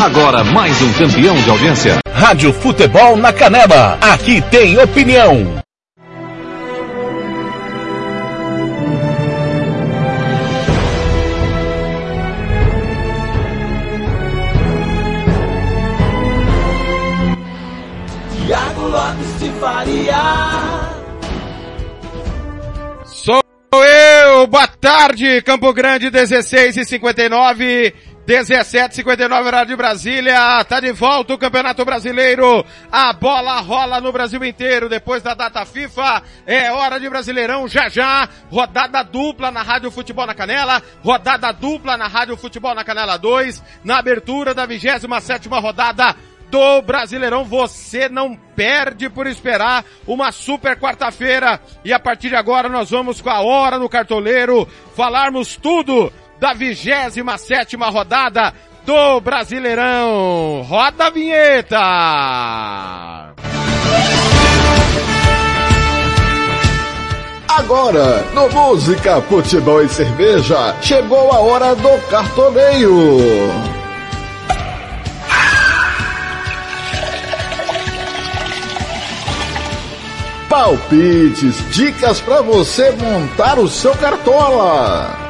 Agora mais um campeão de audiência. Rádio Futebol na Canela. Aqui tem opinião. Tiago Lopes de Faria. Sou eu, boa tarde, Campo Grande, 16 e 59 17:59 horário de Brasília. Tá de volta o Campeonato Brasileiro. A bola rola no Brasil inteiro depois da data FIFA. É hora de Brasileirão já já. Rodada dupla na Rádio Futebol na Canela, rodada dupla na Rádio Futebol na Canela 2, na abertura da 27ª rodada do Brasileirão. Você não perde por esperar uma super quarta-feira. E a partir de agora nós vamos com a hora do cartoleiro falarmos tudo da 27 rodada do Brasileirão. Roda a vinheta! Agora, no Música, Futebol e Cerveja, chegou a hora do cartoneio. Palpites, dicas para você montar o seu cartola.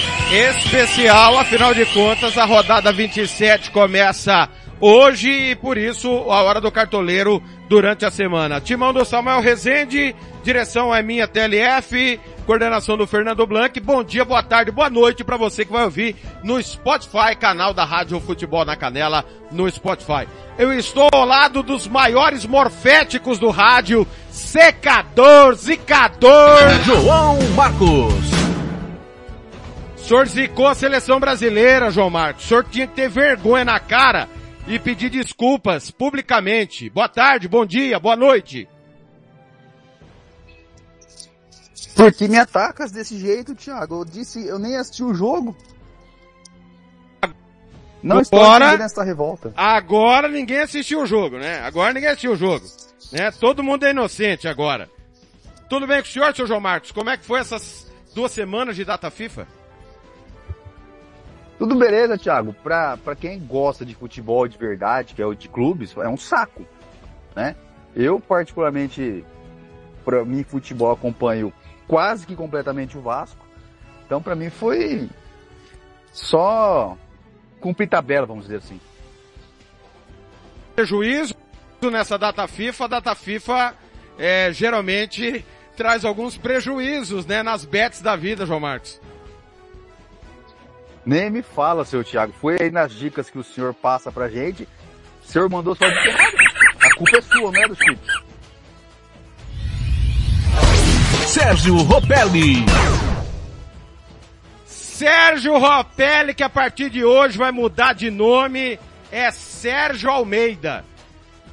especial, afinal de contas, a rodada 27 começa hoje e por isso a hora do cartoleiro durante a semana. Timão do Samuel Rezende, direção é minha TLF, coordenação do Fernando Blanc. Bom dia, boa tarde, boa noite para você que vai ouvir no Spotify, canal da Rádio Futebol na Canela, no Spotify. Eu estou ao lado dos maiores morféticos do rádio, secador, zicador, João Marcos. Senhor zicou a seleção brasileira, João Marcos. O senhor tinha que ter vergonha na cara e pedir desculpas publicamente. Boa tarde, bom dia, boa noite. Por que me atacas desse jeito, Thiago? Eu disse, eu nem assisti o jogo. Não estou Agora- entendendo essa revolta. Agora ninguém assistiu o jogo, né? Agora ninguém assistiu o jogo. Né? Todo mundo é inocente agora. Tudo bem com o senhor, seu João Marcos? Como é que foi essas duas semanas de data FIFA? Tudo beleza, Thiago. Pra, pra quem gosta de futebol de verdade, que é o de clubes, é um saco, né? Eu, particularmente, pra mim, futebol, acompanho quase que completamente o Vasco. Então, pra mim, foi só cumprir tabela, vamos dizer assim. Prejuízo nessa data FIFA, data FIFA é, geralmente traz alguns prejuízos, né, nas bets da vida, João Marcos. Nem me fala, seu Thiago. Foi aí nas dicas que o senhor passa pra gente. O senhor mandou só de errado. A culpa é sua, não é do Chico. Sérgio Ropelli. Sérgio Ropelli, que a partir de hoje vai mudar de nome, é Sérgio Almeida.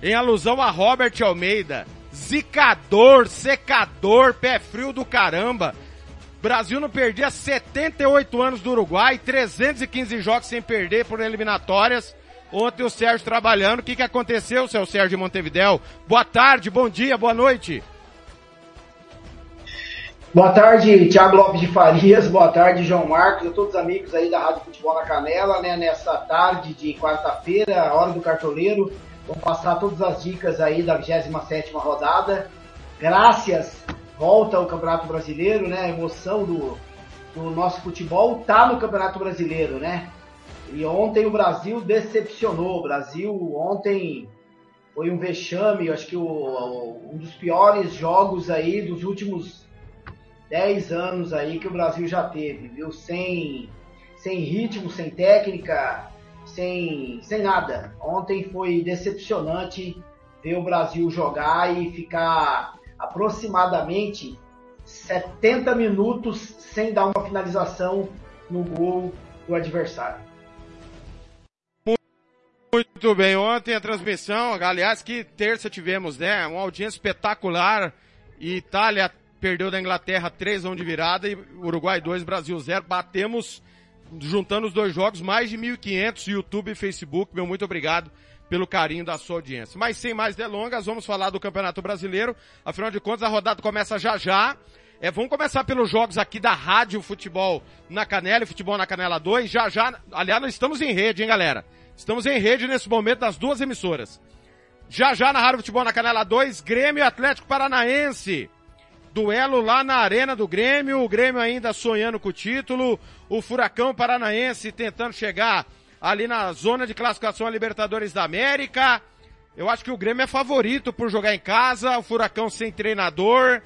Em alusão a Robert Almeida. Zicador, secador, pé frio do caramba. Brasil não perdia 78 anos do Uruguai, 315 jogos sem perder por eliminatórias. Ontem o Sérgio trabalhando. O que, que aconteceu, seu Sérgio Montevidéu? Boa tarde, bom dia, boa noite. Boa tarde, Thiago Lopes de Farias, boa tarde, João Marcos, a todos os amigos aí da Rádio Futebol na Canela, né, nessa tarde de quarta-feira, hora do cartoleiro, vamos passar todas as dicas aí da 27ª rodada, graças, volta ao Campeonato Brasileiro, né, a emoção do, do nosso futebol tá no Campeonato Brasileiro, né, e ontem o Brasil decepcionou, o Brasil ontem foi um vexame, acho que o- um dos piores jogos aí dos últimos 10 anos aí que o Brasil já teve, viu? Sem, sem ritmo, sem técnica, sem, sem nada. Ontem foi decepcionante ver o Brasil jogar e ficar aproximadamente 70 minutos sem dar uma finalização no gol do adversário. Muito bem, ontem a transmissão, aliás, que terça tivemos, né? Uma audiência espetacular. Itália perdeu da Inglaterra 3 a 1 de virada e Uruguai 2, Brasil 0. Batemos, juntando os dois jogos, mais de 1.500 YouTube e Facebook. Meu muito obrigado pelo carinho da sua audiência. Mas sem mais delongas, vamos falar do Campeonato Brasileiro. Afinal de contas, a rodada começa já já. É, vamos começar pelos jogos aqui da Rádio Futebol na Canela e Futebol na Canela 2. Já já, aliás, nós estamos em rede, hein, galera? Estamos em rede nesse momento das duas emissoras. Já já na Rádio Futebol na Canela 2, Grêmio Atlético Paranaense. Duelo lá na Arena do Grêmio, o Grêmio ainda sonhando com o título, o Furacão Paranaense tentando chegar ali na zona de classificação a Libertadores da América. Eu acho que o Grêmio é favorito por jogar em casa, o Furacão sem treinador.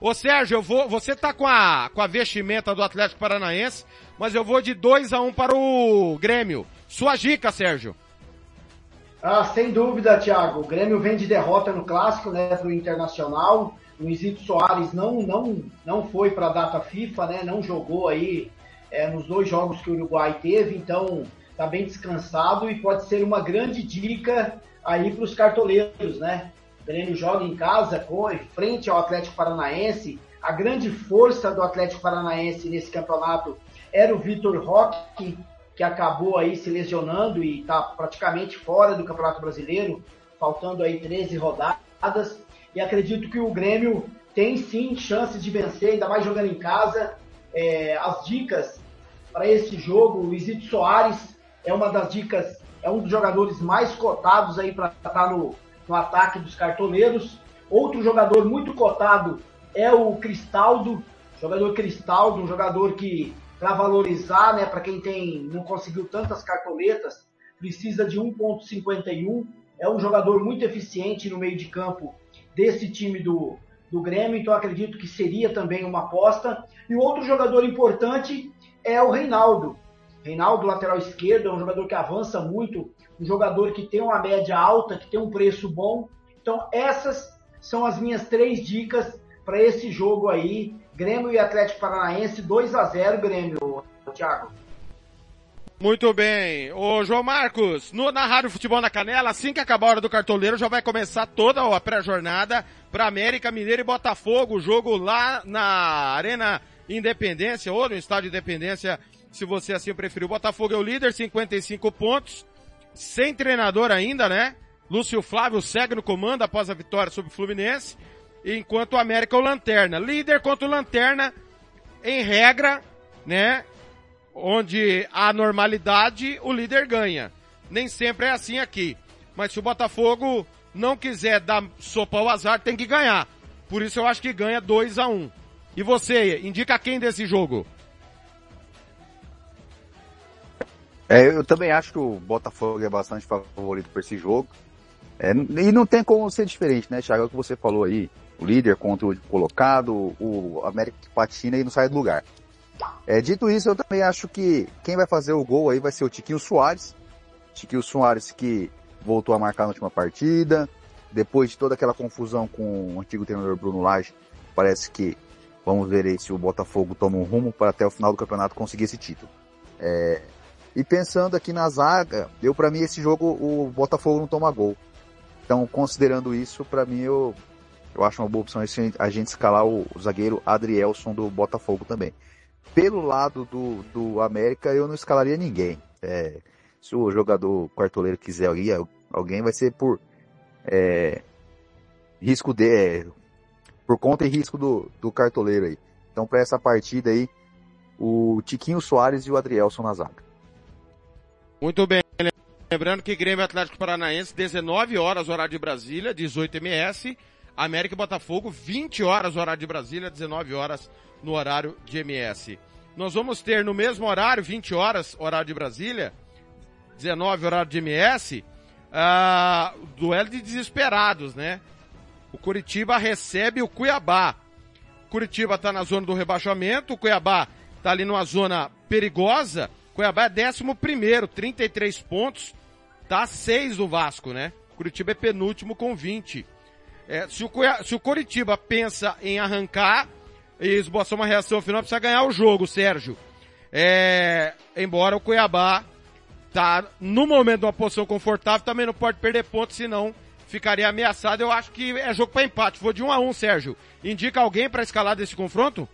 Ô Sérgio, eu vou, você tá com a, com a vestimenta do Atlético Paranaense, mas eu vou de 2 a 1 um para o Grêmio. Sua dica, Sérgio. Ah, sem dúvida, Thiago. O Grêmio vem de derrota no clássico, né, pro Internacional. O Isito Soares não, não, não foi para a data FIFA, né, não jogou aí é, nos dois jogos que o Uruguai teve, então tá bem descansado e pode ser uma grande dica aí para os cartoleiros, né? O Grêmio joga em casa, com, frente ao Atlético Paranaense. A grande força do Atlético Paranaense nesse campeonato era o Vitor Roque, que acabou aí se lesionando e está praticamente fora do Campeonato Brasileiro, faltando aí 13 rodadas. E acredito que o Grêmio tem sim chances de vencer, ainda mais jogando em casa. É, as dicas para esse jogo, o Soares é uma das dicas, é um dos jogadores mais cotados aí para estar tá no, no ataque dos cartoleiros. Outro jogador muito cotado é o Cristaldo, jogador Cristaldo, um jogador que para valorizar, né, para quem tem não conseguiu tantas cartoletas, precisa de 1.51. É um jogador muito eficiente no meio de campo desse time do, do Grêmio, então acredito que seria também uma aposta. E outro jogador importante é o Reinaldo. Reinaldo, lateral esquerdo, é um jogador que avança muito, um jogador que tem uma média alta, que tem um preço bom. Então, essas são as minhas três dicas para esse jogo aí. Grêmio e Atlético Paranaense, 2 a 0 Grêmio, Thiago. Muito bem. Ô, João Marcos, no, na Rádio Futebol na Canela, assim que acabar a hora do cartoleiro, já vai começar toda a pré-jornada para América Mineiro e Botafogo. O jogo lá na Arena Independência, ou no Estádio Independência, se você assim preferir. O Botafogo é o líder, 55 pontos, sem treinador ainda, né? Lúcio Flávio segue no comando após a vitória sobre o Fluminense, enquanto o América é o Lanterna. Líder contra o Lanterna, em regra, né? Onde a normalidade, o líder ganha. Nem sempre é assim aqui. Mas se o Botafogo não quiser dar sopa ao azar, tem que ganhar. Por isso eu acho que ganha 2 a 1 um. E você, indica quem desse jogo? É, eu também acho que o Botafogo é bastante favorito para esse jogo. É, e não tem como ser diferente, né, Thiago? É o que você falou aí. O líder contra o colocado, o América patina e não sai do lugar. É, dito isso, eu também acho que quem vai fazer o gol aí vai ser o Tiquinho Soares. Tiquinho Soares que voltou a marcar na última partida. Depois de toda aquela confusão com o antigo treinador Bruno Lage, parece que vamos ver aí se o Botafogo toma um rumo para até o final do campeonato conseguir esse título. É, e pensando aqui na zaga, eu para mim esse jogo o Botafogo não toma gol. Então, considerando isso, para mim eu, eu acho uma boa opção a gente escalar o, o zagueiro Adrielson do Botafogo também. Pelo lado do, do América, eu não escalaria ninguém. É, se o jogador quartoleiro quiser alguém, alguém vai ser por é, risco de é, por conta e risco do, do cartoleiro aí. Então, para essa partida aí, o Tiquinho Soares e o Adrielson na zaga. Muito bem. Lembrando que Grêmio Atlético Paranaense, 19 horas, horário de Brasília, 18 MS. América e Botafogo, 20 horas, horário de Brasília, 19 horas no horário de MS. Nós vamos ter no mesmo horário, 20 horas, horário de Brasília, 19 horário de MS, uh, duelo de desesperados, né? O Curitiba recebe o Cuiabá. Curitiba está na zona do rebaixamento, o Cuiabá está ali numa zona perigosa, Cuiabá é décimo primeiro, 33 pontos, tá 6 do Vasco, né? Curitiba é penúltimo com 20. É, se, o Cuiabá, se o Curitiba pensa em arrancar e esboçar uma reação final, precisa ganhar o jogo, Sérgio. É, embora o Cuiabá tá no momento de uma posição confortável, também não pode perder pontos, senão ficaria ameaçado. Eu acho que é jogo para empate. Vou de 1 um a 1 um, Sérgio. Indica alguém para escalar desse confronto?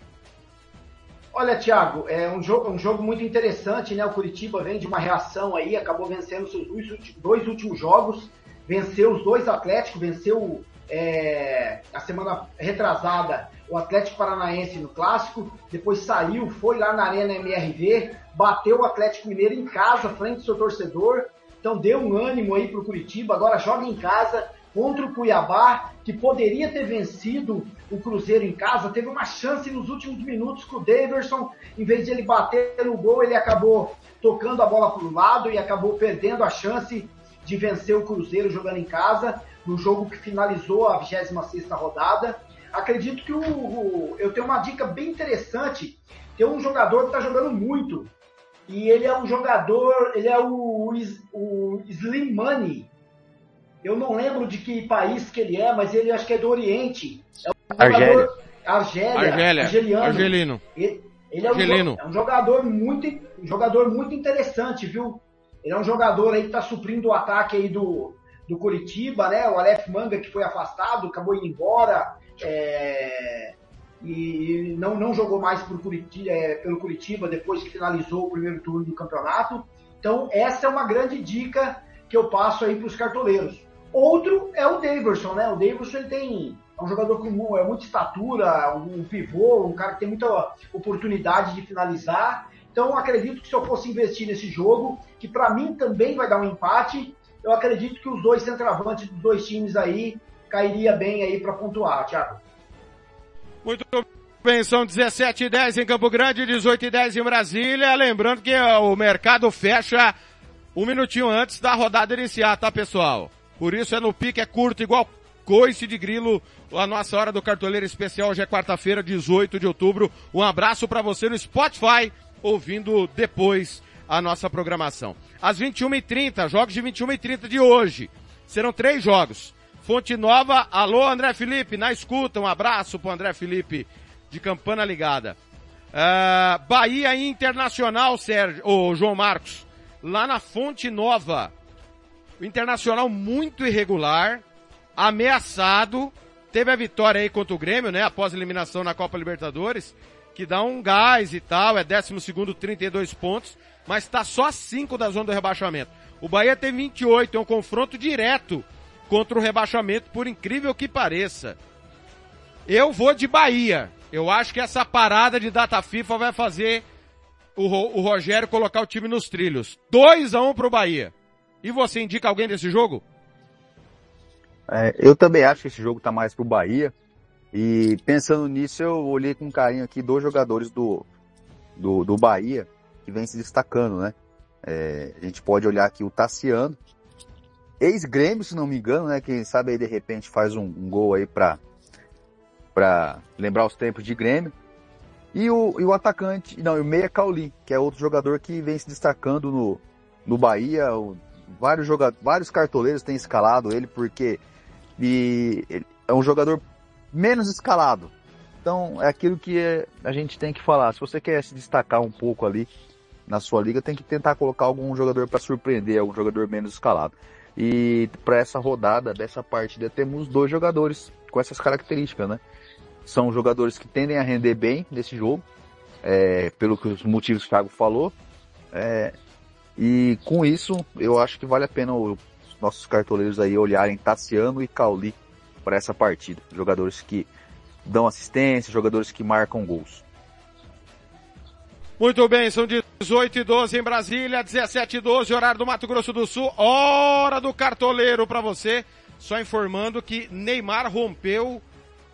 Olha, Thiago, é um jogo, um jogo muito interessante, né? O Curitiba vem de uma reação aí, acabou vencendo seus dois, últimos jogos, venceu os dois Atléticos, venceu é, a semana retrasada o Atlético Paranaense no clássico, depois saiu, foi lá na Arena MRV, bateu o Atlético Mineiro em casa, frente do seu torcedor, então deu um ânimo aí pro Curitiba, agora joga em casa contra o Cuiabá, que poderia ter vencido o Cruzeiro em casa, teve uma chance nos últimos minutos com o Daverson, em vez de ele bater no gol, ele acabou tocando a bola para o lado e acabou perdendo a chance de vencer o Cruzeiro jogando em casa, no jogo que finalizou a 26 rodada. Acredito que o, o, eu tenho uma dica bem interessante. Tem um jogador que está jogando muito. E ele é um jogador, ele é o, o Slimani. Eu não lembro de que país que ele é, mas ele acho que é do Oriente. É um Argélia. Argélia. Argélia. Argeliano. Argelino. Ele, ele é, um, Argelino. é um jogador muito, um jogador muito interessante, viu? Ele é um jogador aí que está suprindo o ataque aí do, do Curitiba, né? O Aleph Manga que foi afastado, acabou indo embora é, e não, não jogou mais por Curitiba, é, pelo Curitiba depois que finalizou o primeiro turno do campeonato. Então essa é uma grande dica que eu passo aí para os cartoleiros. Outro é o Daverson, né? O Daverson ele tem é um jogador com é, muita estatura, um pivô, um cara que tem muita oportunidade de finalizar. Então acredito que se eu fosse investir nesse jogo, que para mim também vai dar um empate, eu acredito que os dois centroavantes dos dois times aí cairia bem aí para pontuar, Thiago. Muito bem, são 17 e 10 em Campo Grande, 18 e 10 em Brasília. Lembrando que o mercado fecha um minutinho antes da rodada iniciar, tá pessoal? Por isso é no pique, é curto, igual coice de grilo. A nossa hora do cartoleiro especial hoje é quarta-feira, 18 de outubro. Um abraço para você no Spotify, ouvindo depois a nossa programação. Às 21h30, jogos de 21h30 de hoje. Serão três jogos. Fonte Nova, alô André Felipe, na escuta, um abraço pro André Felipe, de campana ligada. Uh, Bahia Internacional, Sérgio, o João Marcos, lá na Fonte Nova. O Internacional muito irregular, ameaçado, teve a vitória aí contra o Grêmio, né, após a eliminação na Copa Libertadores, que dá um gás e tal, é 12 segundo, 32 pontos, mas está só 5 da zona do rebaixamento. O Bahia tem 28, é um confronto direto contra o rebaixamento, por incrível que pareça. Eu vou de Bahia. Eu acho que essa parada de data FIFA vai fazer o, o Rogério colocar o time nos trilhos. 2 a 1 um pro Bahia. E você indica alguém desse jogo? É, eu também acho que esse jogo tá mais pro Bahia. E pensando nisso, eu olhei com carinho aqui dois jogadores do, do, do Bahia que vem se destacando, né? É, a gente pode olhar aqui o Tassiano, ex-Grêmio, se não me engano, né? Quem sabe aí de repente faz um, um gol aí pra, pra lembrar os tempos de Grêmio. E o, e o atacante, não, o Meia Cauli, que é outro jogador que vem se destacando no, no Bahia. O, vários, jogadores, vários cartoleiros têm escalado ele porque e, ele é um jogador menos escalado. Então é aquilo que a gente tem que falar. Se você quer se destacar um pouco ali na sua liga, tem que tentar colocar algum jogador para surpreender, algum jogador menos escalado. E para essa rodada dessa partida temos dois jogadores com essas características, né? São jogadores que tendem a render bem nesse jogo, é, pelo que os motivos que o Thiago falou. É, e com isso, eu acho que vale a pena os nossos cartoleiros aí olharem Tassiano e Cauli para essa partida. Jogadores que dão assistência, jogadores que marcam gols. Muito bem, são 18 e 12 em Brasília, 17 e 12, horário do Mato Grosso do Sul, hora do cartoleiro para você. Só informando que Neymar rompeu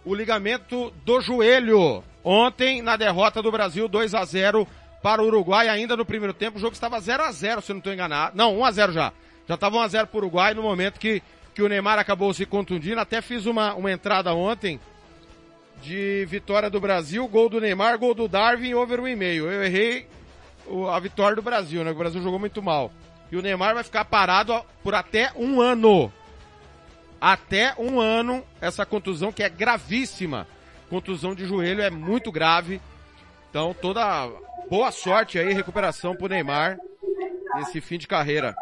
o ligamento do joelho ontem na derrota do Brasil 2 a 0 para o Uruguai ainda no primeiro tempo. O jogo estava 0 a 0 se eu não estou enganado. Não, 1 a 0 já. Já estava 1 a 0 para o Uruguai no momento que, que o Neymar acabou se contundindo. Até fiz uma, uma entrada ontem de vitória do Brasil, gol do Neymar, gol do Darwin, over 1,5. Eu errei a vitória do Brasil, né? O Brasil jogou muito mal. E o Neymar vai ficar parado por até um ano. Até um ano essa contusão que é gravíssima. Contusão de joelho é muito grave. Então toda boa sorte aí, recuperação pro Neymar esse fim de carreira.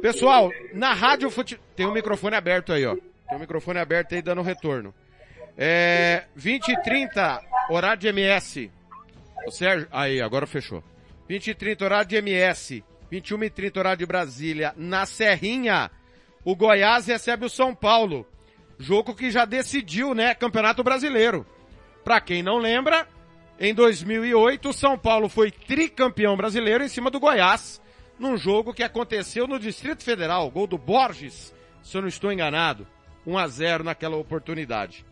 Pessoal, na rádio fute... tem um microfone aberto aí, ó. Tem um microfone aberto aí dando retorno. É, 20 e 30, horário de MS. O Sérgio, aí, agora fechou. 20 e 30, horário de MS. 21 e 30, horário de Brasília. Na Serrinha, o Goiás recebe o São Paulo. Jogo que já decidiu, né, Campeonato Brasileiro. Pra quem não lembra, em 2008, o São Paulo foi tricampeão brasileiro em cima do Goiás, num jogo que aconteceu no Distrito Federal, gol do Borges, se eu não estou enganado. 1 a 0 naquela oportunidade.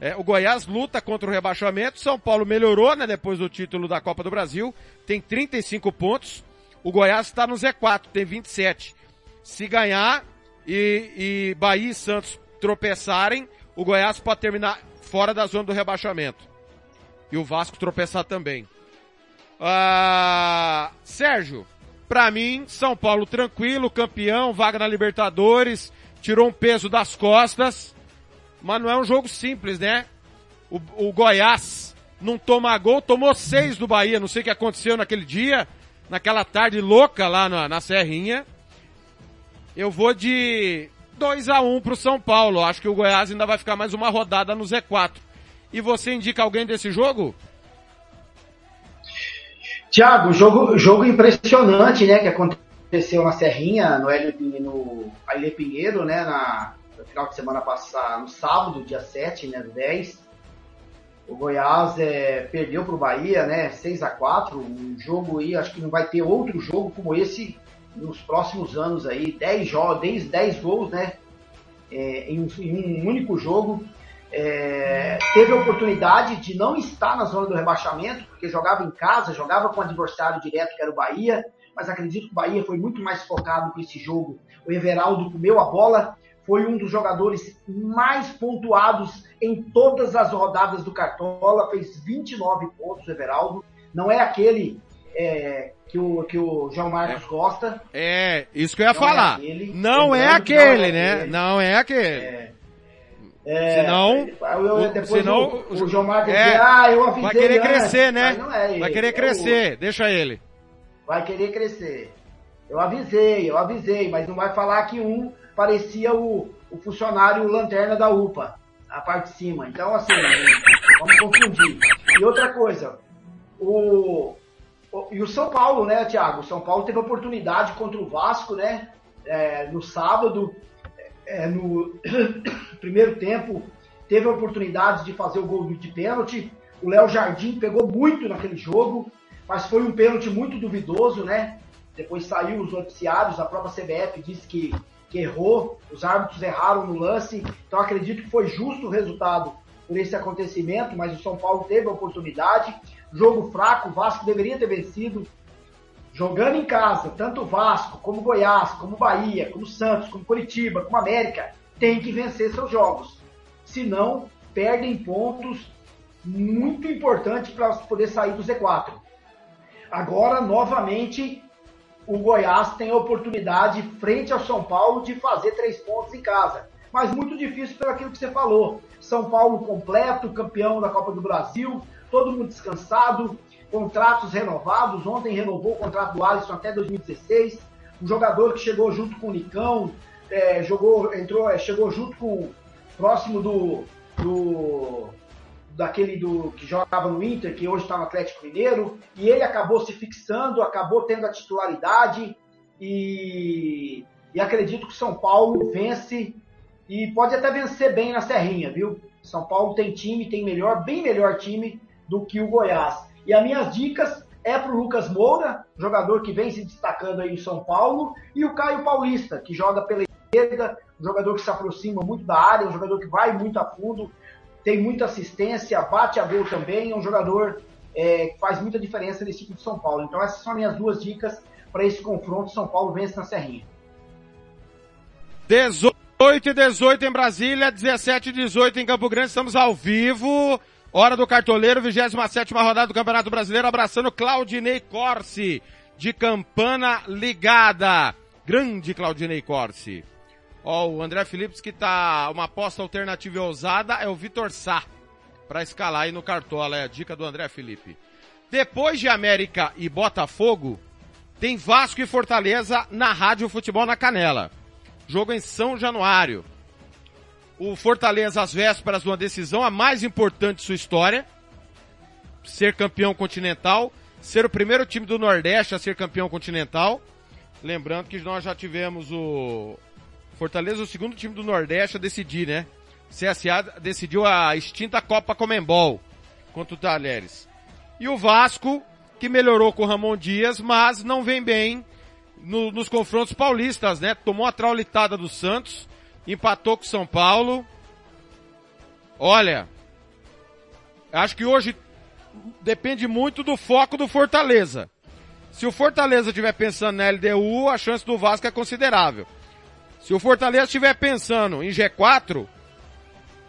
É, o Goiás luta contra o rebaixamento, São Paulo melhorou, né, depois do título da Copa do Brasil, tem 35 pontos, o Goiás está no Z4, tem 27. Se ganhar e, e Bahia e Santos tropeçarem, o Goiás pode terminar fora da zona do rebaixamento. E o Vasco tropeçar também. Ah, Sérgio, pra mim, São Paulo tranquilo, campeão, vaga na Libertadores, tirou um peso das costas, mas não é um jogo simples, né? O, o Goiás não toma gol, tomou seis do Bahia, não sei o que aconteceu naquele dia, naquela tarde louca lá na, na Serrinha. Eu vou de 2 a 1 pro São Paulo. Acho que o Goiás ainda vai ficar mais uma rodada no Z4. E você indica alguém desse jogo? Tiago, jogo, jogo impressionante, né, que aconteceu na Serrinha, no Hélio no Pinheiro, né, na, no final de semana passada, no sábado, dia 7, né, 10. O Goiás é, perdeu para o Bahia, né, 6 a 4 um jogo aí, acho que não vai ter outro jogo como esse nos próximos anos aí, 10 jogos, 10, 10 gols, né, é, em, um, em, um, único jogo. É, teve a oportunidade de não estar na zona do rebaixamento, porque jogava em casa, jogava com o adversário direto, que era o Bahia, mas acredito que o Bahia foi muito mais focado com esse jogo. O Everaldo comeu a bola, foi um dos jogadores mais pontuados em todas as rodadas do Cartola, fez 29 pontos, o Everaldo. Não é aquele é, que, o, que o João Marcos é. gosta. É, isso que eu ia não é falar. É aquele, não, é aquele, né? Aquele. Não é aquele. É. É, senão, eu, depois senão o, o, João Marcos é, dizer, ah, eu avisei Vai querer antes, crescer, né? É vai querer crescer, deixa ele. Vai querer crescer. Eu avisei, eu avisei, mas não vai falar que um parecia o, o funcionário lanterna da UPA, a parte de cima. Então, assim, vamos confundir. E outra coisa, o, o, e o São Paulo, né, Thiago? O São Paulo teve oportunidade contra o Vasco, né? É, no sábado, é, no primeiro tempo, teve a oportunidade de fazer o gol de pênalti. O Léo Jardim pegou muito naquele jogo, mas foi um pênalti muito duvidoso, né? Depois saiu os noticiários, a própria CBF disse que, que errou, os árbitros erraram no lance, então acredito que foi justo o resultado por esse acontecimento, mas o São Paulo teve a oportunidade. Jogo fraco, o Vasco deveria ter vencido. Jogando em casa, tanto o Vasco, como o Goiás, como o Bahia, como o Santos, como Curitiba, como América, tem que vencer seus jogos. Senão, perdem pontos muito importantes para poder sair do Z4. Agora, novamente, o Goiás tem a oportunidade, frente ao São Paulo, de fazer três pontos em casa. Mas muito difícil pelo aquilo que você falou. São Paulo completo, campeão da Copa do Brasil, todo mundo descansado, contratos renovados. Ontem renovou o contrato do Alisson até 2016. Um jogador que chegou junto com o Nicão, é, jogou, entrou, é, chegou junto com próximo do, do daquele do que jogava no Inter, que hoje está no Atlético Mineiro, e ele acabou se fixando, acabou tendo a titularidade e, e acredito que São Paulo vence e pode até vencer bem na Serrinha, viu? São Paulo tem time, tem melhor, bem melhor time do que o Goiás. E as minhas dicas é para o Lucas Moura, jogador que vem se destacando aí em São Paulo, e o Caio Paulista, que joga pela esquerda, um jogador que se aproxima muito da área, um jogador que vai muito a fundo, tem muita assistência, bate a gol também, é um jogador é, que faz muita diferença nesse time de São Paulo. Então essas são minhas duas dicas para esse confronto. São Paulo vence na Serrinha. 18 e 18 em Brasília, 17 e 18 em Campo Grande, estamos ao vivo. Hora do cartoleiro, 27 rodada do Campeonato Brasileiro, abraçando Claudinei Corsi, de campana ligada. Grande Claudinei Corsi. Ó, o André Phillips que tá uma aposta alternativa e ousada é o Vitor Sá. Pra escalar aí no Cartola, é a dica do André Felipe. Depois de América e Botafogo, tem Vasco e Fortaleza na Rádio Futebol na Canela. Jogo em São Januário. O Fortaleza às vésperas de uma decisão, a mais importante de sua história. Ser campeão continental. Ser o primeiro time do Nordeste a ser campeão continental. Lembrando que nós já tivemos o Fortaleza, o segundo time do Nordeste a decidir, né? CSA decidiu a extinta Copa Comembol contra o Talheres. E o Vasco, que melhorou com o Ramon Dias, mas não vem bem no, nos confrontos paulistas, né? Tomou a traulitada do Santos, empatou com o São Paulo. Olha, acho que hoje depende muito do foco do Fortaleza. Se o Fortaleza estiver pensando na LDU, a chance do Vasco é considerável. Se o Fortaleza estiver pensando em G4,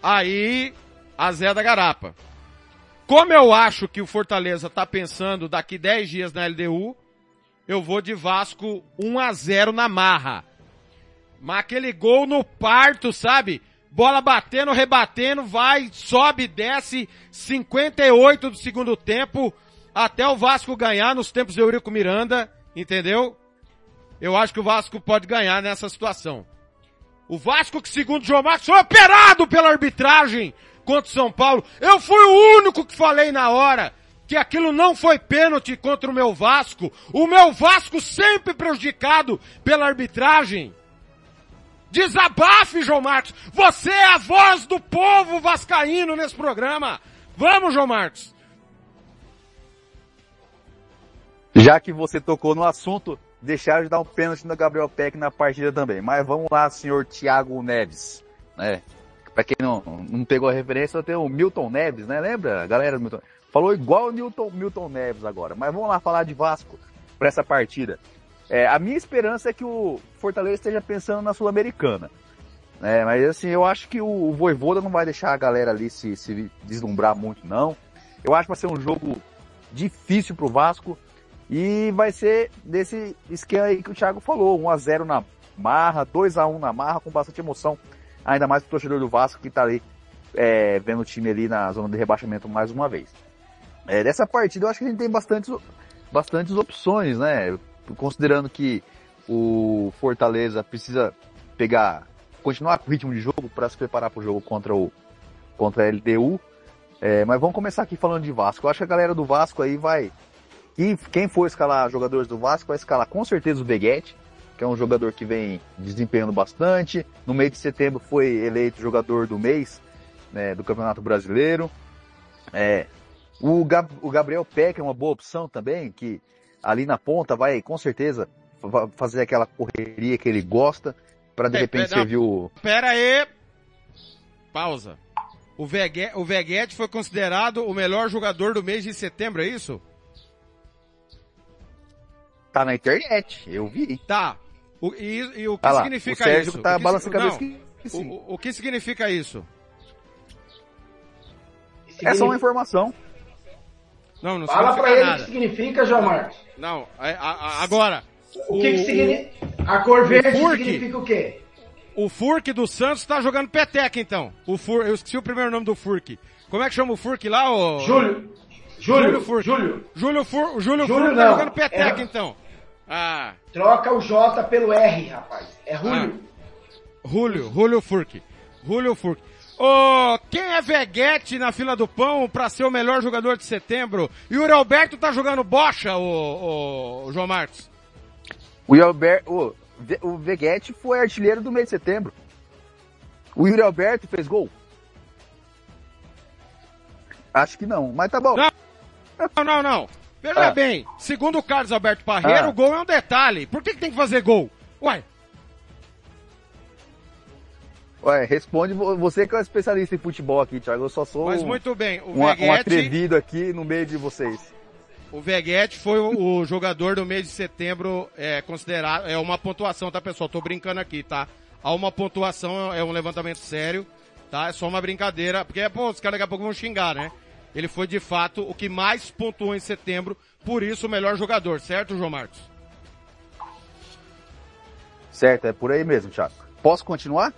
aí a Zé da Garapa. Como eu acho que o Fortaleza está pensando daqui 10 dias na LDU, eu vou de Vasco 1 a 0 na marra. Mas aquele gol no parto, sabe? Bola batendo, rebatendo, vai, sobe, desce, 58 do segundo tempo, até o Vasco ganhar nos tempos de Eurico Miranda, entendeu? Eu acho que o Vasco pode ganhar nessa situação. O Vasco que segundo o João Marcos foi operado pela arbitragem contra o São Paulo. Eu fui o único que falei na hora que aquilo não foi pênalti contra o meu Vasco. O meu Vasco sempre prejudicado pela arbitragem. Desabafe, João Marcos. Você é a voz do povo vascaíno nesse programa. Vamos, João Marcos. Já que você tocou no assunto, deixaram de dar um pênalti no Gabriel Peck na partida também. Mas vamos lá, senhor Thiago Neves. Né? Pra quem não, não pegou a referência, tem o Milton Neves, né? Lembra, galera Milton? Falou igual o Milton, Milton Neves agora. Mas vamos lá falar de Vasco para essa partida. É, a minha esperança é que o Fortaleza esteja pensando na Sul-Americana. É, mas assim, eu acho que o, o Voivoda não vai deixar a galera ali se, se deslumbrar muito, não. Eu acho que vai ser um jogo difícil pro Vasco. E vai ser desse esquema aí que o Thiago falou, 1x0 na marra, 2x1 na marra, com bastante emoção, ainda mais pro torcedor do Vasco que tá ali é, vendo o time ali na zona de rebaixamento mais uma vez. É, dessa partida eu acho que a gente tem bastantes, bastantes opções, né? Considerando que o Fortaleza precisa pegar, continuar com o ritmo de jogo para se preparar para o jogo contra o contra a LDU. É, mas vamos começar aqui falando de Vasco. Eu acho que a galera do Vasco aí vai. E quem for escalar jogadores do Vasco vai escalar com certeza o Beguete, que é um jogador que vem desempenhando bastante. No mês de setembro foi eleito jogador do mês né, do Campeonato Brasileiro. É, o, Gab, o Gabriel Peck é uma boa opção também, que ali na ponta vai com certeza fazer aquela correria que ele gosta para de é, repente pera, servir o. Pera aí. Pausa. O Veguete, o Veguete foi considerado o melhor jogador do mês de setembro, é isso? Tá na internet, eu vi. Tá. O, e, e o que ah lá, significa o Sérgio isso? Tá que, balançando a cabeça que, sim. O, o que significa isso? É só uma informação. Não, não Fala pra ele o que significa, João Marcos. Não, a, a, agora. O, o que, que significa? A cor verde significa o quê? O Furk do Santos tá jogando peteca, então. O Fur, eu esqueci o primeiro nome do Furk. Como é que chama o Furk lá, ô? Júlio. Júlio, Júlio Furk. Júlio. Júlio, Fur, Júlio, Júlio Furk tá jogando peteca, é... então. Ah. Troca o J pelo R, rapaz. É Júlio. Ah. Júlio, Júlio Furk. Júlio Furk. Ô, quem é Veguete na fila do pão pra ser o melhor jogador de setembro? E o Alberto tá jogando bocha, o, o, João Marcos? O Alberto, o, o Veguete foi artilheiro do mês de setembro. O Yuri Alberto fez gol? Acho que não, mas tá bom. Não, não, não. Veja ah. bem, segundo o Carlos Alberto Parreira, ah. o gol é um detalhe. Por que, que tem que fazer gol? Ué, Ué, responde você que é um especialista em futebol aqui, Thiago. Eu só sou Mas muito bem, o um, Veguete, um atrevido aqui no meio de vocês. O Veguete foi o, o jogador do mês de setembro, é considerado, é uma pontuação, tá pessoal? Tô brincando aqui, tá? Há uma pontuação, é um levantamento sério, tá? É só uma brincadeira, porque, pô, os caras daqui a pouco vão xingar, né? Ele foi de fato o que mais pontuou em setembro, por isso o melhor jogador, certo, João Marcos? Certo, é por aí mesmo, Thiago. Posso continuar?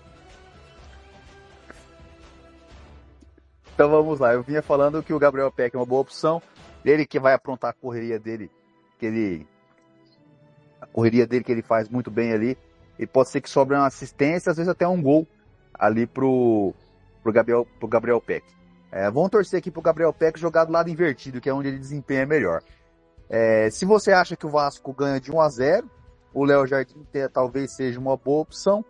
Então vamos lá, eu vinha falando que o Gabriel Peck é uma boa opção, ele que vai aprontar a correria dele, que ele a correria dele que ele faz muito bem ali. E pode ser que sobre uma assistência, às vezes até um gol ali pro, pro Gabriel, pro Gabriel Peck. É, vamos torcer aqui pro Gabriel Peck jogar do lado invertido, que é onde ele desempenha melhor. É, se você acha que o Vasco ganha de 1 a 0, o Léo Jardim talvez seja uma boa opção,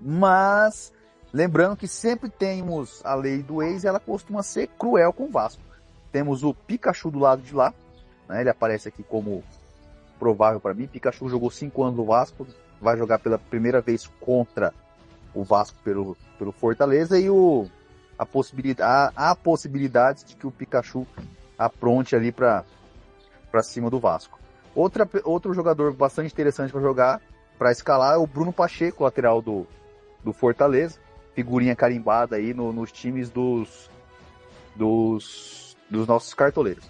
mas lembrando que sempre temos a lei do ex, ela costuma ser cruel com o Vasco. Temos o Pikachu do lado de lá, né, ele aparece aqui como provável para mim. Pikachu jogou 5 anos no Vasco, vai jogar pela primeira vez contra o Vasco pelo, pelo Fortaleza e o, a possibilidade, há, há possibilidades de que o Pikachu apronte ali para cima do Vasco. Outra, outro jogador bastante interessante para jogar, para escalar, é o Bruno Pacheco, lateral do, do Fortaleza. Figurinha carimbada aí no, nos times dos, dos, dos nossos cartoleiros.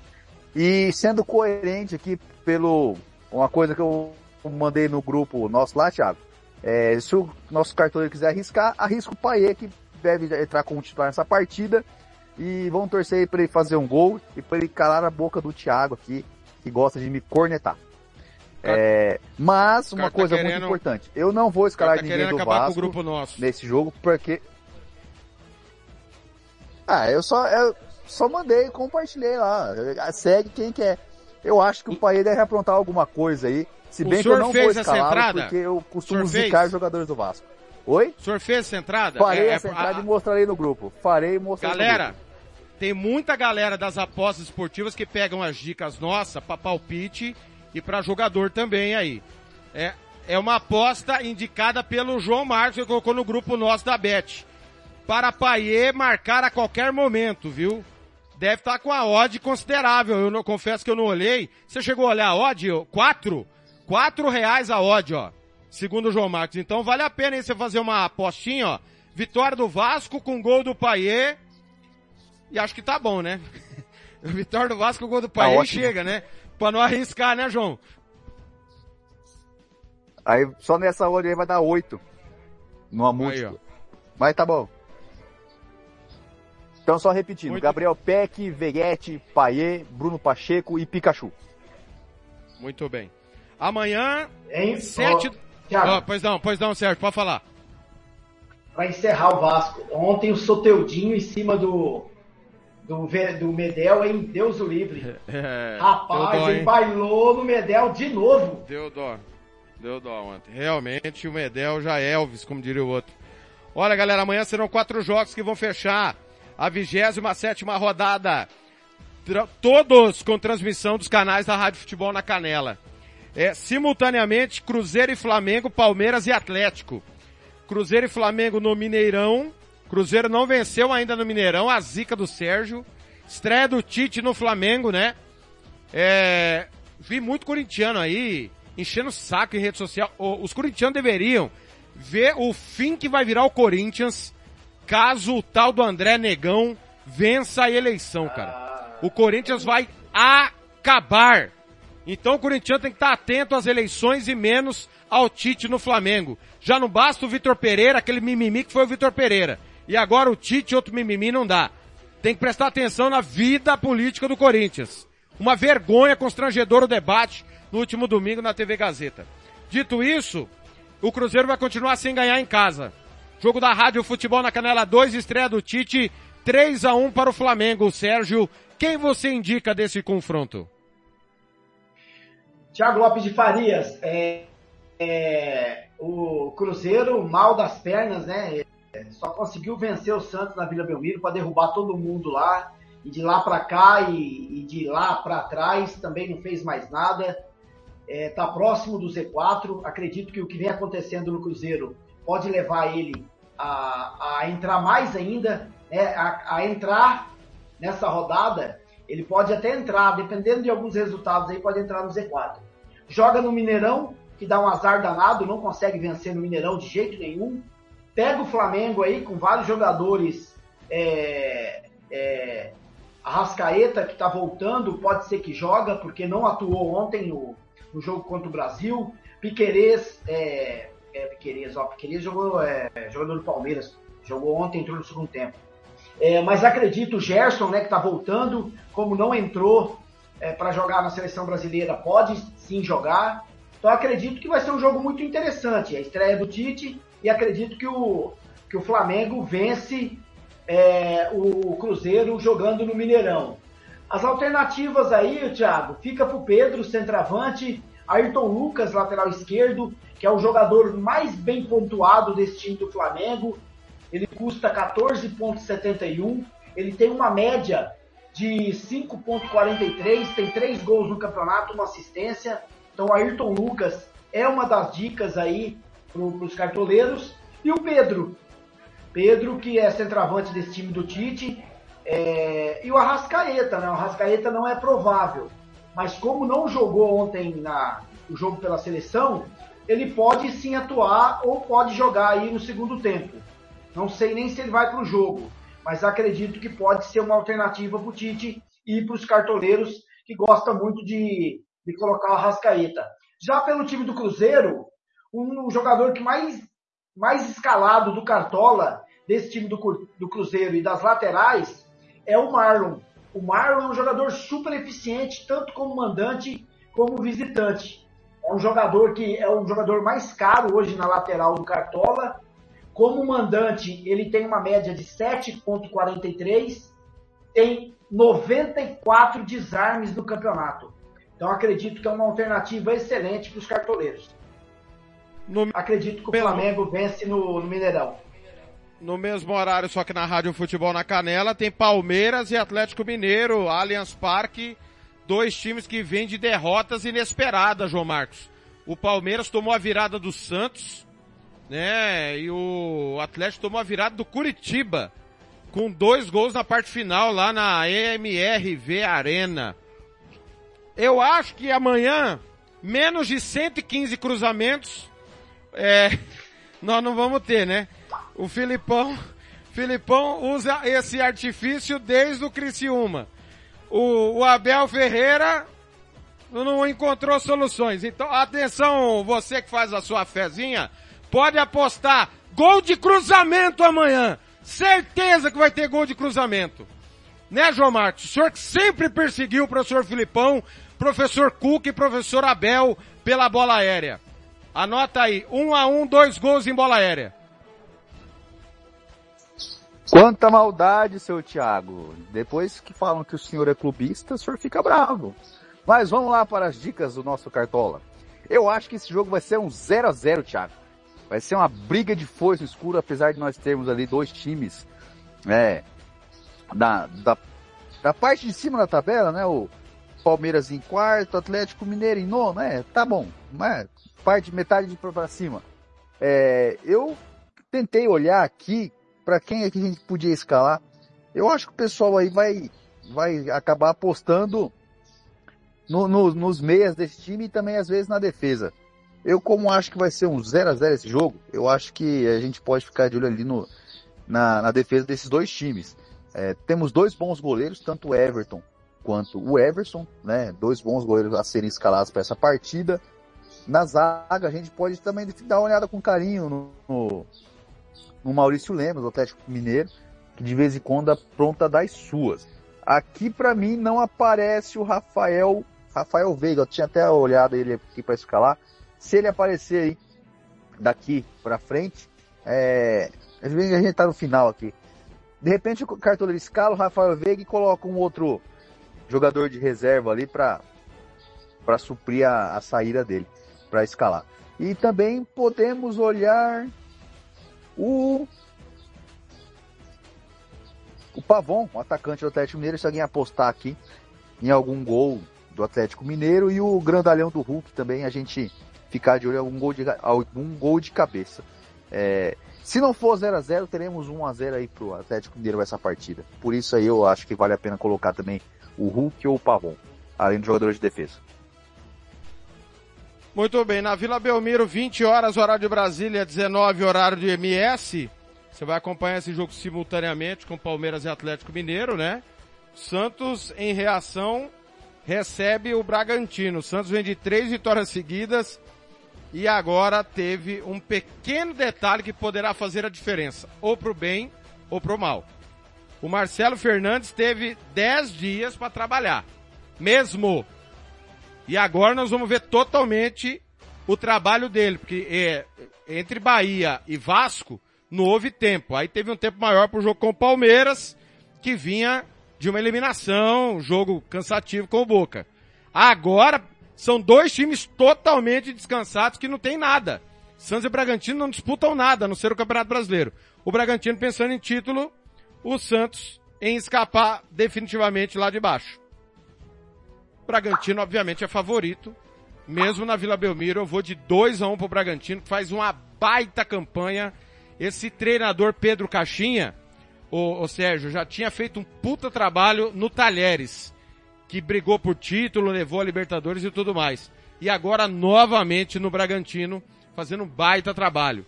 E sendo coerente aqui pelo, uma coisa que eu mandei no grupo nosso lá, Thiago, é, se o nosso cartoleiro quiser arriscar, arrisca o Paê, que deve entrar como titular nessa partida. E vamos torcer para ele fazer um gol e para ele calar a boca do Thiago aqui, que gosta de me cornetar. É, mas uma coisa tá querendo, muito importante, eu não vou escalar tá ninguém do Vasco nesse jogo porque ah, eu só eu só mandei, compartilhei lá. Segue quem quer. Eu acho que o Paê deve aprontar alguma coisa aí. Se bem que eu não vou escalar porque eu costumo zicar jogadores do Vasco. Oi? O senhor fez essa entrada? Farei é, essa é, entrada a... e mostrarei no grupo. Farei e mostrarei Galera, tem muita galera das apostas esportivas que pegam as dicas nossas para palpite e para jogador também aí. É, é uma aposta indicada pelo João Marcos, que colocou no grupo nosso da Bet. Para Paier marcar a qualquer momento, viu? Deve estar tá com a odd considerável. Eu não confesso que eu não olhei. Você chegou a olhar a odd? Quatro? Quatro reais a odd, ó. Segundo o João Marcos. Então vale a pena aí você fazer uma apostinha, ó. Vitória do Vasco com gol do Paier. E acho que tá bom, né? Vitória do Vasco com gol do Paier tá chega, né? Pra não arriscar, né, João? Aí só nessa hora aí vai dar oito. Numa múltipla. Mas tá bom. Então só repetindo, Muito... Gabriel Peck, Veguete, Paier, Bruno Pacheco e Pikachu. Muito bem. Amanhã, hein? sete... Oh, oh, pois não, pois não, Sérgio, pode falar. Para encerrar o Vasco, ontem o Soteudinho em cima do, do, do Medel, hein? Deus o livre. É, Rapaz, dó, ele bailou no Medel de novo. Deu dó. Deu dó ontem. Realmente o Medel já é Elvis, como diria o outro. Olha, galera, amanhã serão quatro jogos que vão fechar a 27 rodada. Todos com transmissão dos canais da Rádio Futebol na Canela. É, simultaneamente, Cruzeiro e Flamengo, Palmeiras e Atlético. Cruzeiro e Flamengo no Mineirão, Cruzeiro não venceu ainda no Mineirão, a zica do Sérgio. Estreia do Tite no Flamengo, né? É, vi muito corintiano aí, enchendo o saco em rede social. Os corintianos deveriam ver o fim que vai virar o Corinthians caso o tal do André Negão vença a eleição, cara. O Corinthians vai acabar. Então o corintiano tem que estar atento às eleições e menos ao Tite no Flamengo. Já não basta o Vitor Pereira, aquele mimimi que foi o Vitor Pereira. E agora o Tite, outro mimimi, não dá. Tem que prestar atenção na vida política do Corinthians. Uma vergonha constrangedora o debate no último domingo na TV Gazeta. Dito isso, o Cruzeiro vai continuar sem ganhar em casa. Jogo da Rádio Futebol na Canela 2, estreia do Tite, 3 a 1 para o Flamengo. Sérgio, quem você indica desse confronto? Tiago Lopes de Farias, é, é, o Cruzeiro mal das pernas, né? só conseguiu vencer o Santos na Vila Belmiro para derrubar todo mundo lá. E de lá para cá e, e, de lá para trás também não fez mais nada. Está é, tá próximo do Z4. Acredito que o que vem acontecendo no Cruzeiro pode levar ele a, a entrar mais ainda, né, a, a, entrar nessa rodada. Ele pode até entrar, dependendo de alguns resultados aí, pode entrar no Z4. Joga no Mineirão, que dá um azar danado, não consegue vencer no Mineirão de jeito nenhum pega o Flamengo aí com vários jogadores. É, é, Arrascaeta, que está voltando, pode ser que joga, porque não atuou ontem no, no jogo contra o Brasil. Piquerez, é, é Piquerez, ó, Piquerez jogou, é, jogador do Palmeiras, jogou ontem, entrou no segundo tempo. É, mas acredito o Gerson, né, que está voltando, como não entrou é, para jogar na seleção brasileira, pode sim jogar. Então acredito que vai ser um jogo muito interessante, a estreia do Tite, e acredito que o, que o Flamengo vence é, o Cruzeiro jogando no Mineirão. As alternativas aí, Thiago, fica para o Pedro, centroavante, Ayrton Lucas, lateral esquerdo, que é o jogador mais bem pontuado desse time do Flamengo. Ele custa 14,71. Ele tem uma média de 5,43, tem três gols no campeonato, uma assistência. Então, Ayrton Lucas é uma das dicas aí para os cartoleiros. E o Pedro. Pedro, que é centroavante desse time do Tite. É... E o Arrascaeta, né? O Arrascaeta não é provável mas como não jogou ontem na, o jogo pela seleção, ele pode sim atuar ou pode jogar aí no segundo tempo. Não sei nem se ele vai para o jogo, mas acredito que pode ser uma alternativa para o Tite e para os cartoleiros que gostam muito de, de colocar o Arrascaeta. Já pelo time do Cruzeiro, um, jogador que mais, mais escalado do Cartola, desse time do, do Cruzeiro e das laterais, é o Marlon. O Marlon é um jogador super eficiente, tanto como mandante como visitante. É um jogador que é o jogador mais caro hoje na lateral do Cartola. Como mandante, ele tem uma média de 7,43, tem 94 desarmes no campeonato. Então acredito que é uma alternativa excelente para os cartoleiros. No... Acredito que o Flamengo vence no, no Mineirão no mesmo horário, só que na Rádio Futebol na Canela, tem Palmeiras e Atlético Mineiro, Allianz Parque, dois times que vêm de derrotas inesperadas, João Marcos. O Palmeiras tomou a virada do Santos, né? E o Atlético tomou a virada do Curitiba, com dois gols na parte final lá na EMRV Arena. Eu acho que amanhã, menos de 115 cruzamentos, é, nós não vamos ter, né? O Filipão, Filipão usa esse artifício desde o Criciúma. O, o Abel Ferreira não encontrou soluções. Então, atenção, você que faz a sua fezinha, pode apostar gol de cruzamento amanhã. Certeza que vai ter gol de cruzamento. Né, João Marcos? O senhor que sempre perseguiu o professor Filipão, professor Cook e professor Abel pela bola aérea. Anota aí, um a um, dois gols em bola aérea. Quanta maldade, seu Thiago. Depois que falam que o senhor é clubista, o senhor fica bravo. Mas vamos lá para as dicas do nosso Cartola. Eu acho que esse jogo vai ser um 0 a 0 Thiago. Vai ser uma briga de força escura, apesar de nós termos ali dois times, é, da, da, da parte de cima da tabela, né? O Palmeiras em quarto, Atlético Mineiro em nono, né? Tá bom, né? Parte, metade de para cima. É, eu tentei olhar aqui para quem é que a gente podia escalar. Eu acho que o pessoal aí vai, vai acabar apostando no, no, nos meias desse time e também às vezes na defesa. Eu como acho que vai ser um 0 a 0 esse jogo, eu acho que a gente pode ficar de olho ali no, na, na defesa desses dois times. É, temos dois bons goleiros, tanto o Everton quanto o Everson, né? Dois bons goleiros a serem escalados para essa partida. Na zaga, a gente pode também dar uma olhada com carinho no, no, no Maurício Lemos, do Atlético Mineiro, que de vez em quando apronta das suas. Aqui para mim não aparece o Rafael Rafael Veiga, eu tinha até olhado ele aqui para escalar. Se ele aparecer aí daqui para frente, é, a gente tá no final aqui. De repente o cartoleiro escala o Rafael Veiga e coloca um outro jogador de reserva ali para para suprir a, a saída dele, para escalar. E também podemos olhar o o Pavon, o atacante do Atlético Mineiro, se alguém apostar aqui em algum gol do Atlético Mineiro e o grandalhão do Hulk também, a gente ficar de olho em algum gol de, algum gol de cabeça. É, se não for 0 a 0 teremos 1 a 0 aí pro Atlético Mineiro essa partida. Por isso aí eu acho que vale a pena colocar também o Hulk ou o Pavon, além dos jogadores de defesa. Muito bem, na Vila Belmiro, 20 horas, horário de Brasília, 19 horário de MS. Você vai acompanhar esse jogo simultaneamente com Palmeiras e Atlético Mineiro, né? Santos, em reação, recebe o Bragantino. Santos vem de três vitórias seguidas e agora teve um pequeno detalhe que poderá fazer a diferença, ou pro bem ou pro mal. O Marcelo Fernandes teve 10 dias para trabalhar. Mesmo. E agora nós vamos ver totalmente o trabalho dele, porque é, entre Bahia e Vasco não houve tempo. Aí teve um tempo maior pro jogo com o Palmeiras, que vinha de uma eliminação, um jogo cansativo com o Boca. Agora são dois times totalmente descansados que não tem nada. Santos e Bragantino não disputam nada, a não ser o Campeonato Brasileiro. O Bragantino pensando em título, o Santos em escapar definitivamente lá de baixo. O Bragantino, obviamente, é favorito. Mesmo na Vila Belmiro, eu vou de 2 a 1 um pro Bragantino, que faz uma baita campanha. Esse treinador Pedro Caixinha, o, o Sérgio, já tinha feito um puta trabalho no Talheres, que brigou por título, levou a Libertadores e tudo mais. E agora novamente no Bragantino, fazendo um baita trabalho.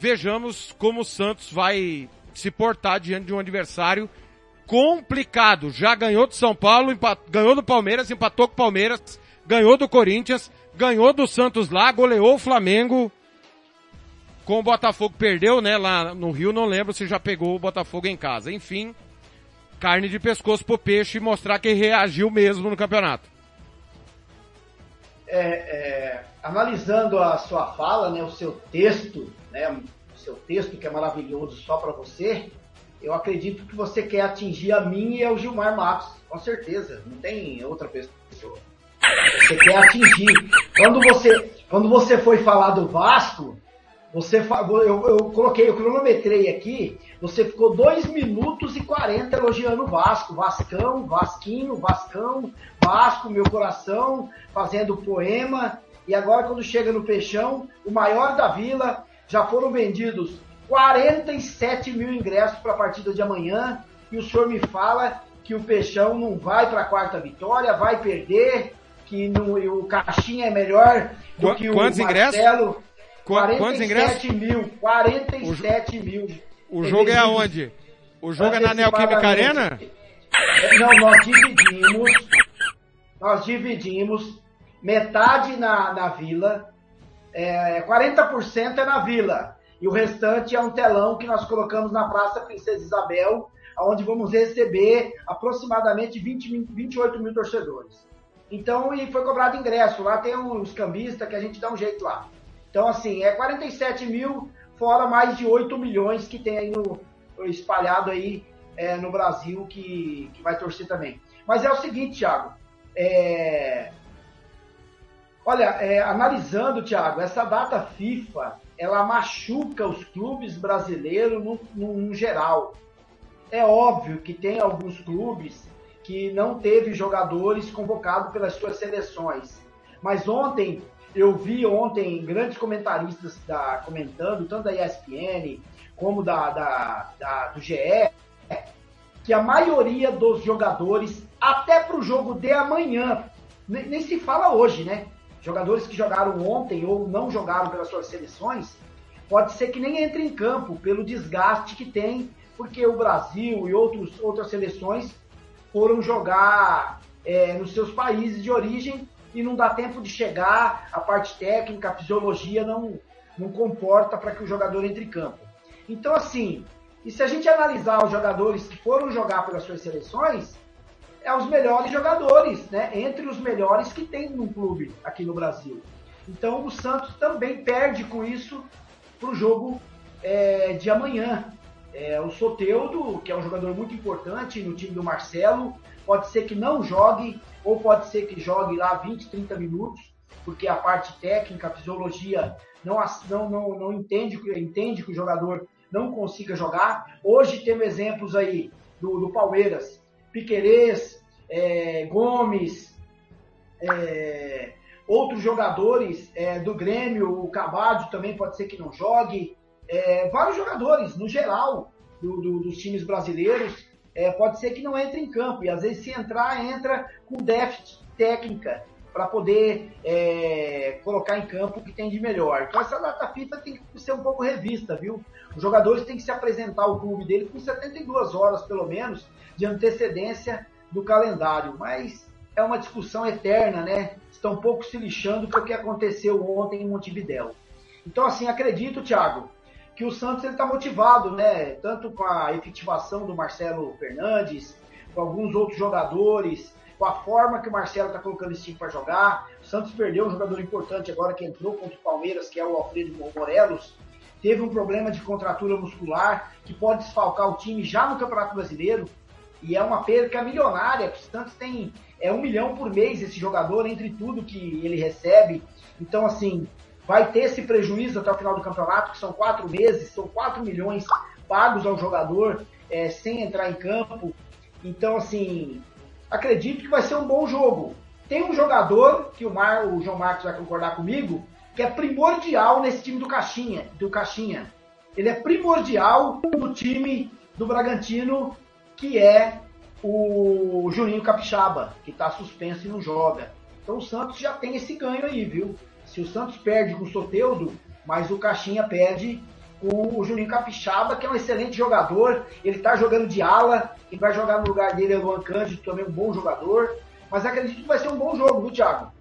Vejamos como o Santos vai se portar diante de um adversário complicado. Já ganhou do São Paulo, ganhou do Palmeiras, empatou com o Palmeiras, ganhou do Corinthians, ganhou do Santos lá, goleou o Flamengo. Com o Botafogo perdeu, né, lá no Rio, não lembro se já pegou o Botafogo em casa. Enfim, carne de pescoço pro peixe e mostrar que reagiu mesmo no campeonato. É, é, analisando a sua fala, né, o seu texto, né, o seu texto que é maravilhoso só para você, eu acredito que você quer atingir a mim e ao Gilmar Matos, com certeza, não tem outra pessoa. Você quer atingir. Quando você, quando você foi falar do Vasco, você eu, eu coloquei, eu cronometrei aqui, você ficou 2 minutos e 40 elogiando o Vasco, Vascão, Vasquinho, Vascão, Vasco, meu coração, fazendo poema. E agora quando chega no Peixão, o maior da vila, já foram vendidos 47 mil ingressos para a partida de amanhã. E o senhor me fala que o Peixão não vai para a quarta vitória, vai perder, que no, o Caixinha é melhor do Qu que o quantos Marcelo. Ingressos? 47 quantos ingressos? mil. 47 o, mil. O jogo é aonde? O jogo é na Neoquímica Arena? Não, nós dividimos. Nós dividimos metade na, na vila, é, 40% é na vila. E o restante é um telão que nós colocamos na Praça Princesa Isabel, onde vamos receber aproximadamente 20, 28 mil torcedores. Então, e foi cobrado ingresso. Lá tem uns cambistas que a gente dá um jeito lá. Então, assim, é 47 mil, fora mais de 8 milhões que tem aí no, espalhado aí é, no Brasil que, que vai torcer também. Mas é o seguinte, Thiago. É... Olha, é, analisando, Thiago, essa data FIFA, ela machuca os clubes brasileiros no, no, no geral. É óbvio que tem alguns clubes que não teve jogadores convocados pelas suas seleções. Mas ontem, eu vi ontem grandes comentaristas da, comentando, tanto da ESPN como da, da, da do GE, que a maioria dos jogadores, até para o jogo de amanhã, nem, nem se fala hoje, né? Jogadores que jogaram ontem ou não jogaram pelas suas seleções, pode ser que nem entre em campo pelo desgaste que tem, porque o Brasil e outros, outras seleções foram jogar é, nos seus países de origem e não dá tempo de chegar, a parte técnica, a fisiologia não, não comporta para que o jogador entre em campo. Então, assim, e se a gente analisar os jogadores que foram jogar pelas suas seleções, é os melhores jogadores, né? Entre os melhores que tem no clube aqui no Brasil. Então o Santos também perde com isso para o jogo é, de amanhã. É, o Soteudo, que é um jogador muito importante no time do Marcelo, pode ser que não jogue, ou pode ser que jogue lá 20, 30 minutos, porque a parte técnica, a fisiologia não, não, não, não entende, entende que o jogador não consiga jogar. Hoje temos exemplos aí do, do Palmeiras, Piquerez, é, Gomes, é, outros jogadores é, do Grêmio, o Cabadio também pode ser que não jogue é, vários jogadores, no geral, do, do, dos times brasileiros, é, pode ser que não entre em campo. E às vezes, se entrar, entra com déficit técnica para poder é, colocar em campo o que tem de melhor. Então, essa data FIFA tem que ser um pouco revista, viu? Os jogadores têm que se apresentar ao clube dele com 72 horas, pelo menos, de antecedência do calendário. Mas é uma discussão eterna, né? Estão um pouco se lixando com o que aconteceu ontem em Montevidéu. Então, assim, acredito, Thiago, que o Santos está motivado, né? Tanto com a efetivação do Marcelo Fernandes, com alguns outros jogadores, com a forma que o Marcelo está colocando esse time para jogar. O Santos perdeu um jogador importante agora que entrou contra o Palmeiras, que é o Alfredo Morelos. Teve um problema de contratura muscular que pode desfalcar o time já no Campeonato Brasileiro. E é uma perca milionária. O Santos tem é um milhão por mês esse jogador, entre tudo que ele recebe. Então, assim, vai ter esse prejuízo até o final do campeonato, que são quatro meses, são quatro milhões pagos ao jogador é, sem entrar em campo. Então, assim, acredito que vai ser um bom jogo. Tem um jogador, que o, Mar, o João Marcos vai concordar comigo, que é primordial nesse time do Caixinha, do Caixinha. Ele é primordial no time do Bragantino, que é o Juninho Capixaba, que está suspenso e não joga. Então o Santos já tem esse ganho aí, viu? Se o Santos perde com o Soteudo, mas o Caixinha perde com o Juninho Capixaba, que é um excelente jogador. Ele está jogando de ala, quem vai jogar no lugar dele é o Luan Cândido, também um bom jogador. Mas acredito que vai ser um bom jogo, viu, Thiago?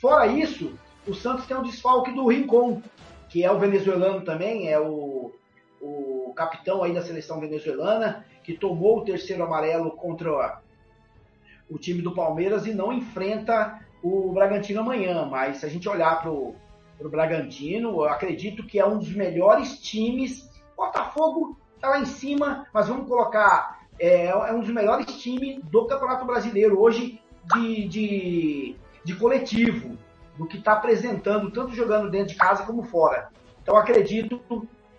Fora isso, o Santos tem um desfalque do Rincon, que é o venezuelano também, é o, o capitão aí da seleção venezuelana, que tomou o terceiro amarelo contra o time do Palmeiras e não enfrenta o Bragantino amanhã. Mas se a gente olhar para o Bragantino, eu acredito que é um dos melhores times. Botafogo está lá em cima, mas vamos colocar. É, é um dos melhores times do Campeonato Brasileiro hoje de, de, de coletivo, do que está apresentando, tanto jogando dentro de casa como fora. Então acredito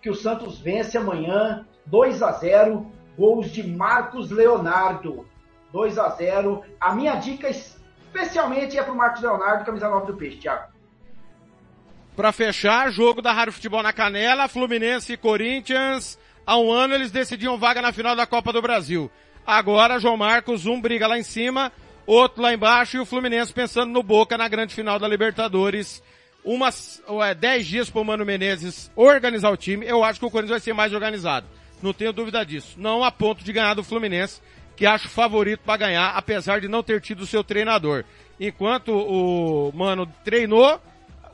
que o Santos vence amanhã, 2 a 0 gols de Marcos Leonardo. 2 a 0 A minha dica especialmente é para o Marcos Leonardo, camisa 9 do Peixe, Thiago. Para fechar, jogo da Rádio Futebol na Canela, Fluminense e Corinthians. Há um ano eles decidiam vaga na final da Copa do Brasil. Agora, João Marcos, um briga lá em cima, outro lá embaixo e o Fluminense pensando no Boca na grande final da Libertadores. Umas, é, dez dias para o Mano Menezes organizar o time. Eu acho que o Corinthians vai ser mais organizado. Não tenho dúvida disso. Não a ponto de ganhar do Fluminense, que acho favorito para ganhar, apesar de não ter tido o seu treinador. Enquanto o Mano treinou,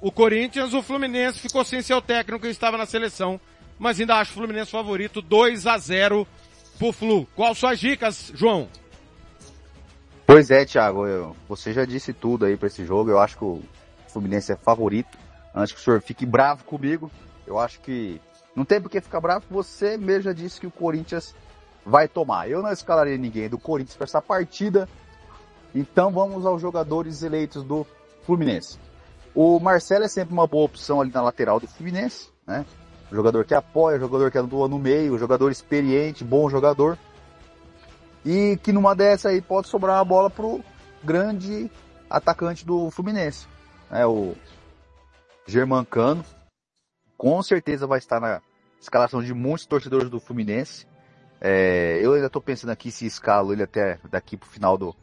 o Corinthians, o Fluminense ficou sem seu técnico que estava na seleção. Mas ainda acho o Fluminense favorito 2 a 0 pro Flu. Qual suas dicas, João? Pois é, Thiago, eu, você já disse tudo aí para esse jogo. Eu acho que o Fluminense é favorito. Antes que o senhor fique bravo comigo, eu acho que não tem por que ficar bravo. Você mesmo já disse que o Corinthians vai tomar. Eu não escalaria ninguém do Corinthians para essa partida. Então vamos aos jogadores eleitos do Fluminense. O Marcelo é sempre uma boa opção ali na lateral do Fluminense, né? jogador que apoia, jogador que atua no meio, jogador experiente, bom jogador. E que numa dessa aí pode sobrar uma bola pro grande atacante do Fluminense. É o Germancano. Com certeza vai estar na escalação de muitos torcedores do Fluminense. É, eu ainda estou pensando aqui se escalo ele até daqui pro final do,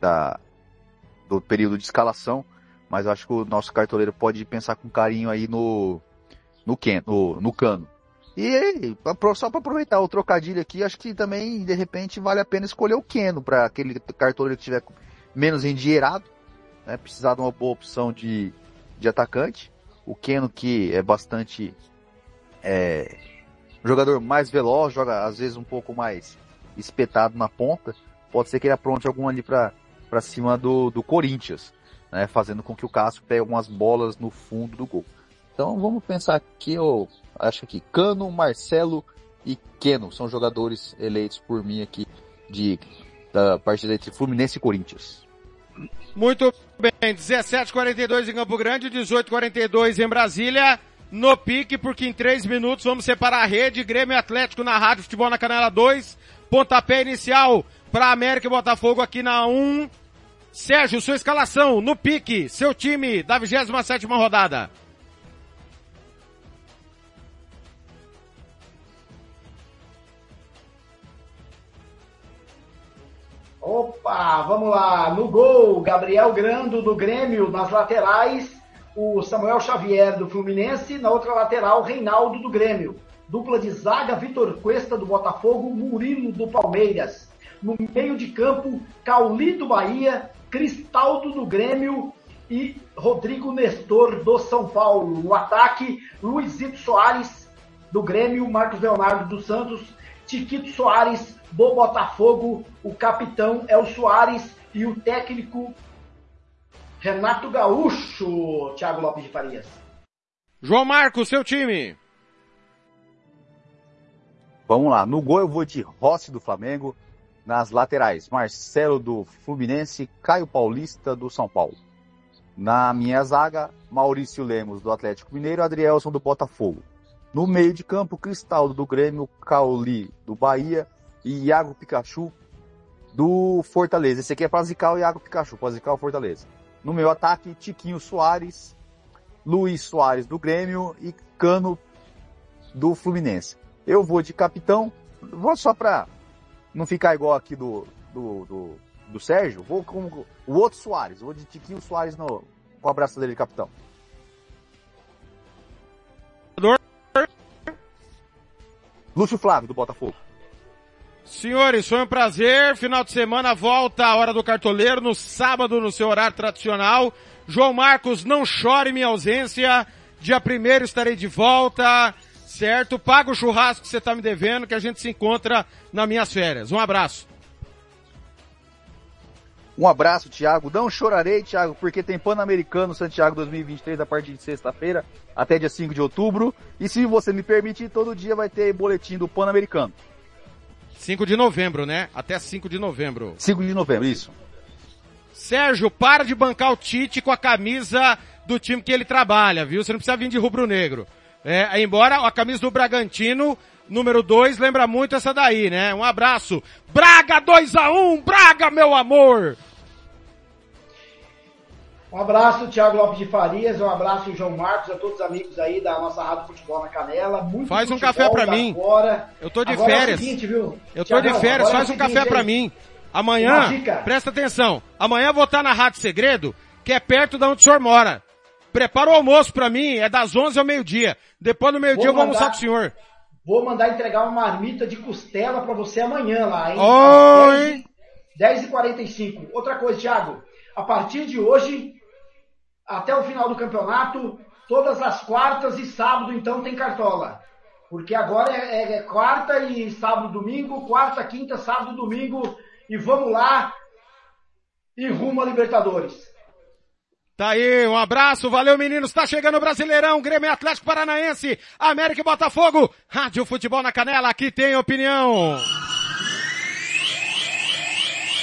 da, do período de escalação. Mas acho que o nosso cartoleiro pode pensar com carinho aí no, no, Ken, no, no cano. E só para aproveitar o trocadilho aqui, acho que também de repente vale a pena escolher o Keno para aquele cartoleiro que tiver menos endinheirado, né? precisar de uma boa opção de, de atacante. O Keno que é bastante é, um jogador mais veloz, joga às vezes um pouco mais espetado na ponta. Pode ser que ele apronte algum ali para para cima do, do Corinthians, né? fazendo com que o Cássio pegue algumas bolas no fundo do gol. Então vamos pensar aqui, eu acho que Cano, Marcelo e Keno são jogadores eleitos por mim aqui de da partida entre Fluminense e Corinthians. Muito bem, 17:42 em Campo Grande, 18:42 em Brasília. No pique, porque em três minutos vamos separar a rede. Grêmio Atlético na Rádio Futebol na Canela 2. Pontapé inicial para América e Botafogo aqui na 1. Sérgio, sua escalação no pique, seu time da 27 rodada. Opa, vamos lá. No gol, Gabriel Grando do Grêmio, nas laterais, o Samuel Xavier do Fluminense, na outra lateral, Reinaldo do Grêmio. Dupla de zaga, Vitor Cuesta do Botafogo, Murilo do Palmeiras. No meio de campo, Cauli do Bahia, Cristaldo do Grêmio e Rodrigo Nestor do São Paulo. No ataque, Luizito Soares do Grêmio, Marcos Leonardo dos Santos, Tiquito Soares do Botafogo, o capitão é o Soares e o técnico Renato Gaúcho, Thiago Lopes de Farias. João Marcos, seu time. Vamos lá, no gol eu vou de Rossi do Flamengo, nas laterais, Marcelo do Fluminense, Caio Paulista do São Paulo. Na minha zaga, Maurício Lemos do Atlético Mineiro, Adrielson do Botafogo. No meio de campo, Cristaldo do Grêmio, Cauli do Bahia e Iago Pikachu do Fortaleza. Esse aqui é para zicar o Iago Pikachu, para zicar o Fortaleza. No meu ataque, Tiquinho Soares, Luiz Soares do Grêmio e Cano do Fluminense. Eu vou de capitão, vou só para não ficar igual aqui do, do, do, do Sérgio, vou com o outro Soares, vou de Tiquinho Soares no, com o abraço dele de capitão. Lúcio Flávio, do Botafogo. Senhores, foi um prazer. Final de semana volta a hora do cartoleiro no sábado no seu horário tradicional. João Marcos, não chore minha ausência. Dia primeiro estarei de volta, certo? Paga o churrasco que você está me devendo, que a gente se encontra nas minhas férias. Um abraço. Um abraço, Thiago. Não chorarei, Thiago, porque tem Pan-Americano Santiago 2023 a partir de sexta-feira até dia 5 de outubro. E se você me permitir, todo dia vai ter boletim do Pan-Americano. 5 de novembro, né? Até 5 de novembro. 5 de novembro, isso. Sérgio, para de bancar o Tite com a camisa do time que ele trabalha, viu? Você não precisa vir de rubro-negro. É, embora a camisa do Bragantino, número 2, lembra muito essa daí, né? Um abraço. Braga 2 a 1 um, Braga, meu amor! Um abraço, Thiago Lopes de Farias, um abraço, João Marcos, a todos os amigos aí da nossa Rádio Futebol na Canela. Muito faz um café pra mim. Fora. Eu tô de agora férias. É seguinte, viu? Eu tô Thiagão, de férias, agora faz é um o café seguinte, pra hein? mim. Amanhã, presta atenção, amanhã eu vou estar na Rádio Segredo, que é perto de onde o senhor mora. Prepara o almoço pra mim, é das 11 ao meio-dia. Depois do meio-dia eu vou almoçar com o senhor. Vou mandar entregar uma marmita de costela pra você amanhã lá, hein? Oi! 10h45. Outra coisa, Thiago. A partir de hoje, até o final do campeonato, todas as quartas e sábado, então, tem cartola. Porque agora é, é- é quarta e sábado, domingo, quarta, quinta, sábado, domingo, e vamos lá e rumo a Libertadores. Tá aí, um abraço, valeu meninos, tá chegando o Brasileirão, Grêmio Atlético Paranaense, América e Botafogo, Rádio Futebol na Canela, aqui tem opinião.